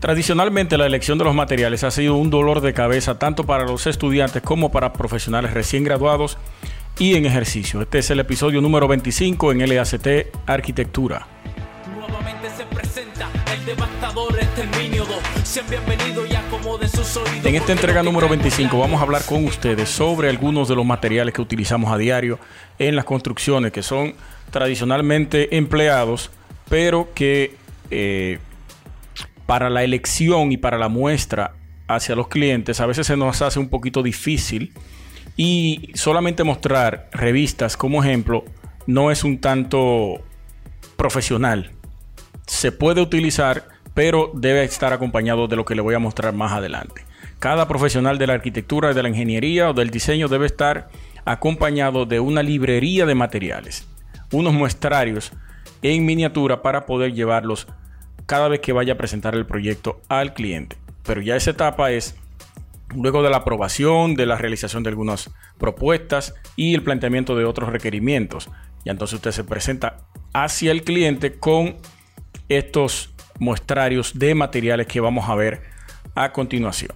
Tradicionalmente la elección de los materiales ha sido un dolor de cabeza tanto para los estudiantes como para profesionales recién graduados y en ejercicio. Este es el episodio número 25 en LACT Arquitectura. Nuevamente se presenta el devastador exterminio bienvenidos y sus oídos. En esta entrega número 25 vamos a hablar con ustedes sobre algunos de los materiales que utilizamos a diario en las construcciones que son tradicionalmente empleados, pero que eh, para la elección y para la muestra hacia los clientes a veces se nos hace un poquito difícil y solamente mostrar revistas como ejemplo no es un tanto profesional. Se puede utilizar, pero debe estar acompañado de lo que le voy a mostrar más adelante. Cada profesional de la arquitectura, de la ingeniería o del diseño debe estar acompañado de una librería de materiales, unos muestrarios en miniatura para poder llevarlos cada vez que vaya a presentar el proyecto al cliente. Pero ya esa etapa es luego de la aprobación, de la realización de algunas propuestas y el planteamiento de otros requerimientos. Y entonces usted se presenta hacia el cliente con estos muestrarios de materiales que vamos a ver a continuación.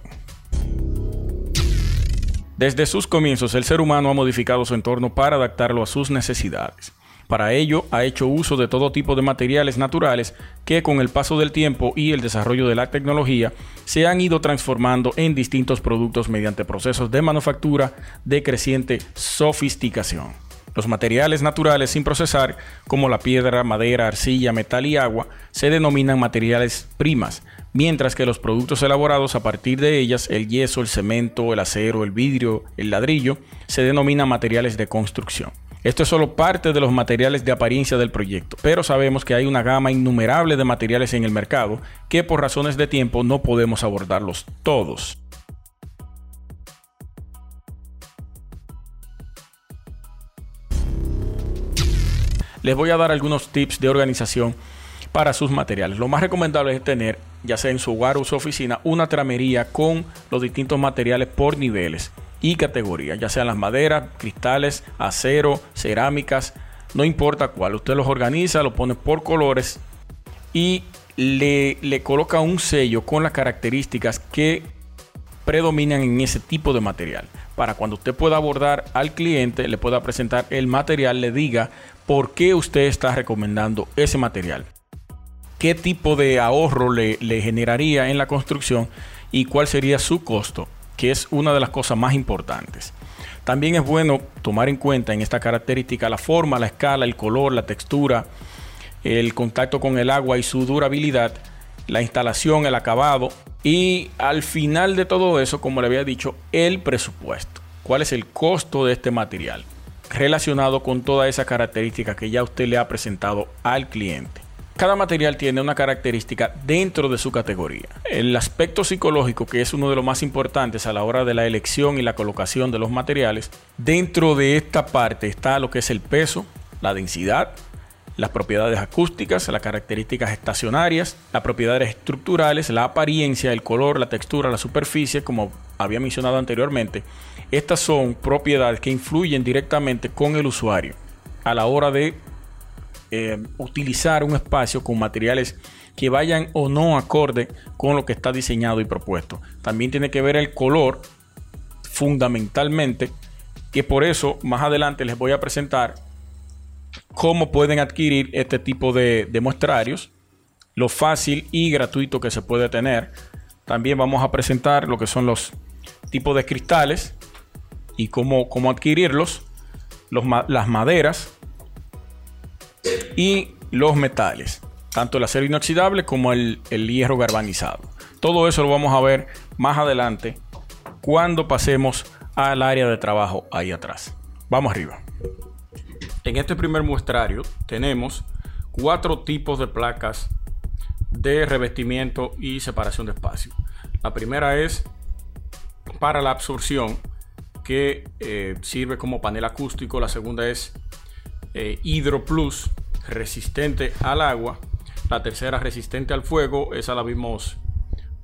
Desde sus comienzos, el ser humano ha modificado su entorno para adaptarlo a sus necesidades. Para ello, ha hecho uso de todo tipo de materiales naturales que con el paso del tiempo y el desarrollo de la tecnología se han ido transformando en distintos productos mediante procesos de manufactura de creciente sofisticación. Los materiales naturales sin procesar, como la piedra, madera, arcilla, metal y agua, se denominan materiales primas, mientras que los productos elaborados a partir de ellas, el yeso, el cemento, el acero, el vidrio, el ladrillo, se denominan materiales de construcción. Esto es solo parte de los materiales de apariencia del proyecto, pero sabemos que hay una gama innumerable de materiales en el mercado que por razones de tiempo no podemos abordarlos todos. Les voy a dar algunos tips de organización para sus materiales. Lo más recomendable es tener, ya sea en su hogar o su oficina, una tramería con los distintos materiales por niveles y categorías, ya sean las maderas, cristales, acero, cerámicas, no importa cuál. Usted los organiza, lo pone por colores y le, le coloca un sello con las características que predominan en ese tipo de material. Para cuando usted pueda abordar al cliente, le pueda presentar el material, le diga por qué usted está recomendando ese material. Qué tipo de ahorro le, le generaría en la construcción y cuál sería su costo que es una de las cosas más importantes. También es bueno tomar en cuenta en esta característica la forma, la escala, el color, la textura, el contacto con el agua y su durabilidad, la instalación, el acabado y al final de todo eso, como le había dicho, el presupuesto. ¿Cuál es el costo de este material? Relacionado con toda esa característica que ya usted le ha presentado al cliente. Cada material tiene una característica dentro de su categoría. El aspecto psicológico, que es uno de los más importantes a la hora de la elección y la colocación de los materiales, dentro de esta parte está lo que es el peso, la densidad, las propiedades acústicas, las características estacionarias, las propiedades estructurales, la apariencia, el color, la textura, la superficie, como había mencionado anteriormente. Estas son propiedades que influyen directamente con el usuario a la hora de eh, utilizar un espacio con materiales que vayan o no acorde con lo que está diseñado y propuesto. También tiene que ver el color fundamentalmente, que por eso más adelante les voy a presentar cómo pueden adquirir este tipo de, muestrarios, lo fácil y gratuito que se puede tener. También vamos a presentar lo que son los tipos de cristales y cómo, cómo adquirirlos, los, las maderas, y los metales, tanto el acero inoxidable como el, hierro galvanizado. Todo eso lo vamos a ver más adelante cuando pasemos al área de trabajo ahí atrás. Vamos arriba. En este primer muestrario tenemos cuatro tipos de placas de revestimiento y separación de espacio. La primera es para la absorción que eh, sirve como panel acústico. La segunda es eh, Plus, resistente al agua. La tercera, resistente al fuego. Esa la vimos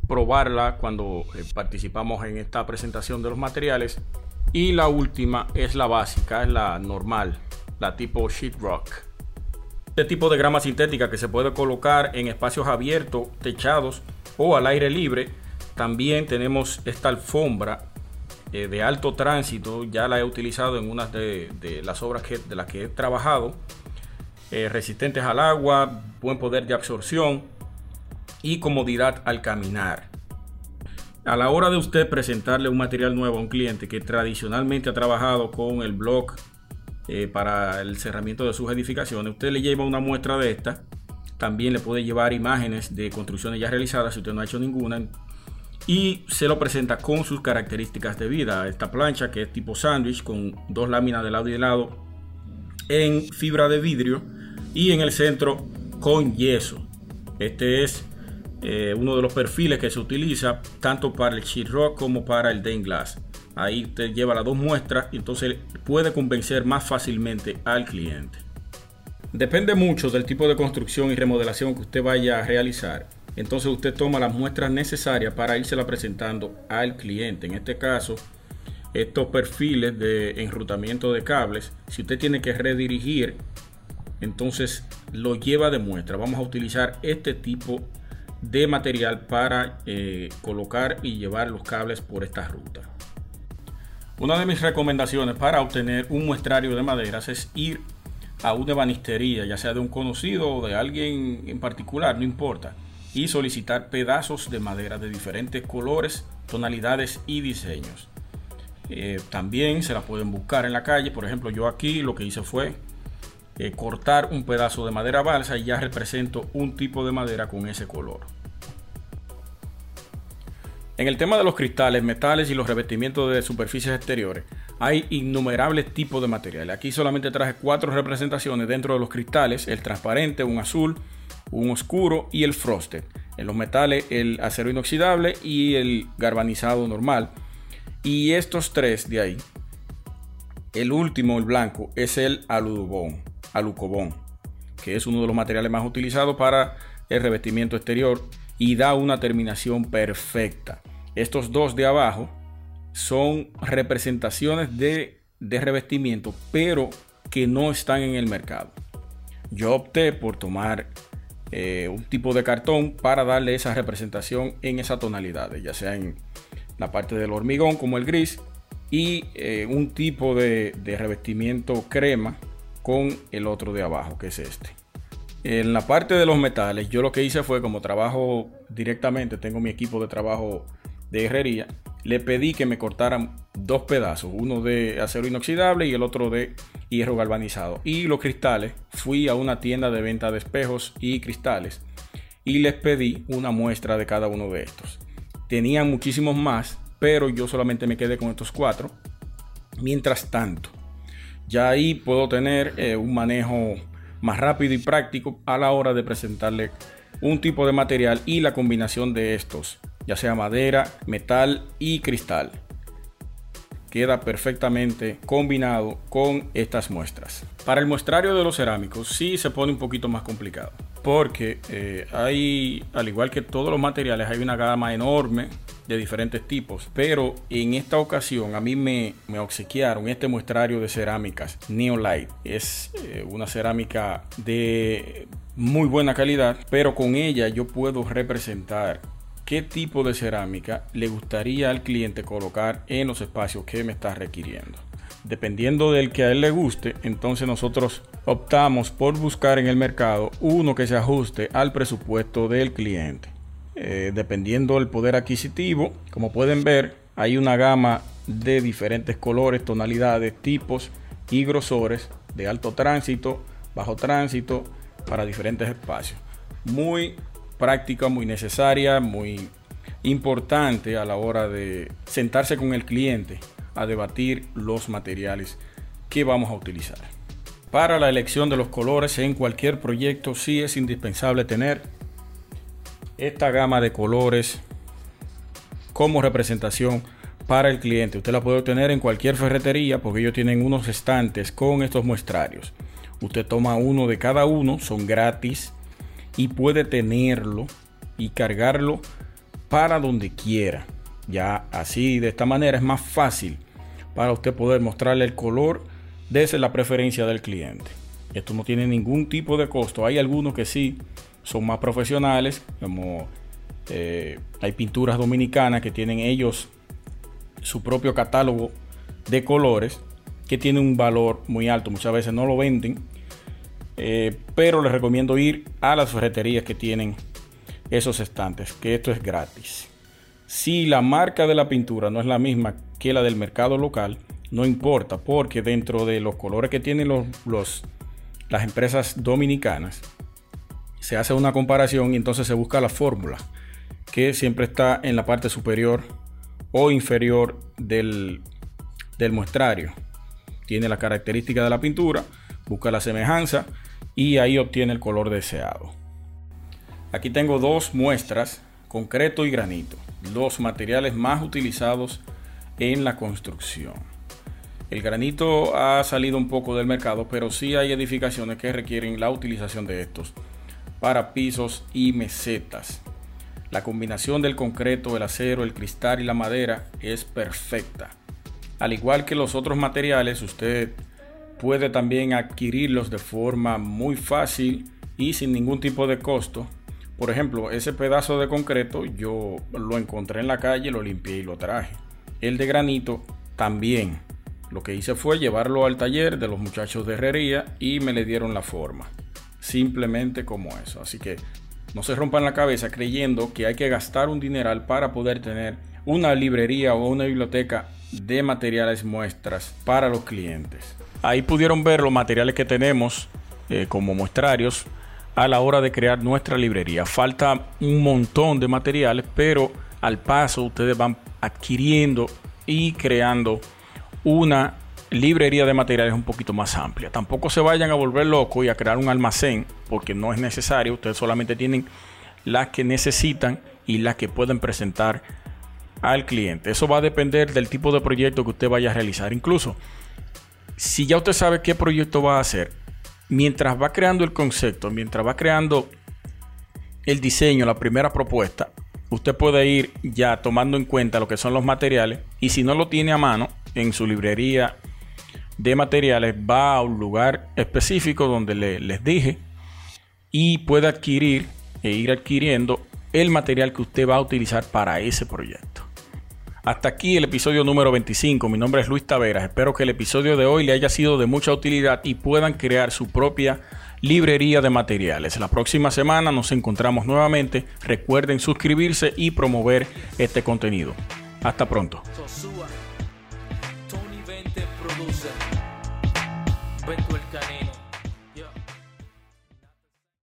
probarla cuando eh, participamos en esta presentación de los materiales. Y la última es la básica, es la normal, la tipo sheetrock. Este tipo de grama sintética que se puede colocar en espacios abiertos, techados o al aire libre. También tenemos esta alfombra eh, de alto tránsito, ya la he utilizado en unas de, las obras que, de las que he trabajado. Eh, resistentes al agua, buen poder de absorción y comodidad al caminar. A la hora de usted presentarle un material nuevo a un cliente que tradicionalmente ha trabajado con el blog eh, para el cerramiento de sus edificaciones, usted le lleva una muestra de esta. También le puede llevar imágenes de construcciones ya realizadas si usted no ha hecho ninguna. Y se lo presenta con sus características de vida. Esta plancha que es tipo sándwich con dos láminas de lado y de lado en fibra de vidrio y en el centro con yeso. Este es eh, uno de los perfiles que se utiliza tanto para el sheetrock como para el Dane Glass. Ahí usted lleva las dos muestras y entonces puede convencer más fácilmente al cliente. Depende mucho del tipo de construcción y remodelación que usted vaya a realizar. Entonces usted toma las muestras necesarias para la presentando al cliente. En este caso, estos perfiles de enrutamiento de cables, si usted tiene que redirigir, entonces lo lleva de muestra. Vamos a utilizar este tipo de material para eh, colocar y llevar los cables por esta ruta. Una de mis recomendaciones para obtener un muestrario de maderas es ir a una ebanistería, ya sea de un conocido o de alguien en particular, no importa, y solicitar pedazos de madera de diferentes colores, tonalidades y diseños. Eh, también se la pueden buscar en la calle, por ejemplo yo aquí lo que hice fue eh, cortar un pedazo de madera balsa y ya represento un tipo de madera con ese color. En el tema de los cristales, metales y los revestimientos de superficies exteriores, hay innumerables tipos de materiales. Aquí solamente traje cuatro representaciones dentro de los cristales, el transparente, un azul, un oscuro y el frosted. En los metales, el acero inoxidable y el galvanizado normal. Y estos tres de ahí, el último, el blanco, es el aludobón alucobón, que es uno de los materiales más utilizados para el revestimiento exterior y da una terminación perfecta. Estos dos de abajo son representaciones de, revestimiento, pero que no están en el mercado. Yo opté por tomar eh, un tipo de cartón para darle esa representación en esa tonalidad, ya sea en la parte del hormigón como el gris y eh, un tipo de revestimiento crema con el otro de abajo, que es este. En la parte de los metales, yo lo que hice fue, como trabajo directamente, tengo mi equipo de trabajo de herrería, le pedí que me cortaran dos pedazos, uno de acero inoxidable y el otro de hierro galvanizado. Y los cristales, fui a una tienda de venta de espejos y cristales y les pedí una muestra de cada uno de estos. Tenían muchísimos más, pero yo solamente me quedé con estos cuatro. Mientras tanto, ya ahí puedo tener eh, un manejo más rápido y práctico a la hora de presentarle un tipo de material y la combinación de estos, ya sea madera, metal y cristal. Queda perfectamente combinado con estas muestras. Para el muestrario de los cerámicos sí se pone un poquito más complicado porque eh, hay, al igual que todos los materiales, hay una gama enorme de diferentes tipos. Pero en esta ocasión a mí me, me obsequiaron este muestrario de cerámicas Neolite. Es eh, una cerámica de muy buena calidad, pero con ella yo puedo representar qué tipo de cerámica le gustaría al cliente colocar en los espacios que me está requiriendo dependiendo del que a él le guste, entonces nosotros optamos por buscar en el mercado uno que se ajuste al presupuesto del cliente. Eh, dependiendo del poder adquisitivo, como pueden ver, hay una gama de diferentes colores, tonalidades, tipos y grosores de alto tránsito, bajo tránsito, para diferentes espacios. Muy práctica, muy necesaria, muy importante a la hora de sentarse con el cliente a debatir los materiales que vamos a utilizar. Para la elección de los colores en cualquier proyecto sí es indispensable tener esta gama de colores como representación para el cliente. Usted la puede obtener en cualquier ferretería porque ellos tienen unos estantes con estos muestrarios. Usted toma uno de cada uno, son gratis y puede tenerlo y cargarlo para donde quiera. Ya así de esta manera es más fácil para usted poder mostrarle el color desde la preferencia del cliente. Esto no tiene ningún tipo de costo. Hay algunos que sí son más profesionales, como Eh, hay pinturas dominicanas que tienen ellos su propio catálogo de colores que tiene un valor muy alto. Muchas veces no lo venden, eh, pero les recomiendo ir a las ferreterías que tienen esos estantes, que esto es gratis. Si la marca de la pintura no es la misma que la del mercado local, no importa, porque dentro de los colores que tienen los, las empresas dominicanas, se hace una comparación y entonces se busca la fórmula que siempre está en la parte superior o inferior del, del muestrario. Tiene la característica de la pintura, busca la semejanza y ahí obtiene el color deseado. Aquí tengo dos muestras, concreto y granito, los materiales más utilizados en la construcción. El granito ha salido un poco del mercado, pero sí hay edificaciones que requieren la utilización de estos para pisos y mesetas. La combinación del concreto, el acero, el cristal y la madera es perfecta. Al igual que los otros materiales, usted puede también adquirirlos de forma muy fácil y sin ningún tipo de costo. Por ejemplo, ese pedazo de concreto yo lo encontré en la calle, lo limpié y lo traje. El de granito también. Lo que hice fue llevarlo al taller de los muchachos de herrería y me le dieron la forma. Simplemente como eso. Así que no se rompan la cabeza creyendo que hay que gastar un dineral para poder tener una librería o una biblioteca de materiales muestras para los clientes. Ahí pudieron ver los materiales que tenemos eh, como muestrarios a la hora de crear nuestra librería. Falta un montón de materiales, pero al paso ustedes van adquiriendo y creando una librería de materiales un poquito más amplia. Tampoco se vayan a volver locos y a crear un almacén porque no es necesario. Ustedes solamente tienen las que necesitan y las que pueden presentar al cliente. Eso va a depender del tipo de proyecto que usted vaya a realizar. Incluso, si ya usted sabe qué proyecto va a hacer, mientras va creando el concepto, mientras va creando el diseño, la primera propuesta, usted puede ir ya tomando en cuenta lo que son los materiales y si no lo tiene a mano en su librería de materiales va a un lugar específico donde les dije y puede adquirir e ir adquiriendo el material que usted va a utilizar para ese proyecto. Hasta aquí el episodio número 25. Mi nombre es Luis Taveras. Espero que el episodio de hoy le haya sido de mucha utilidad y puedan crear su propia librería de materiales. La próxima semana nos encontramos nuevamente. Recuerden suscribirse y promover este contenido. Hasta pronto.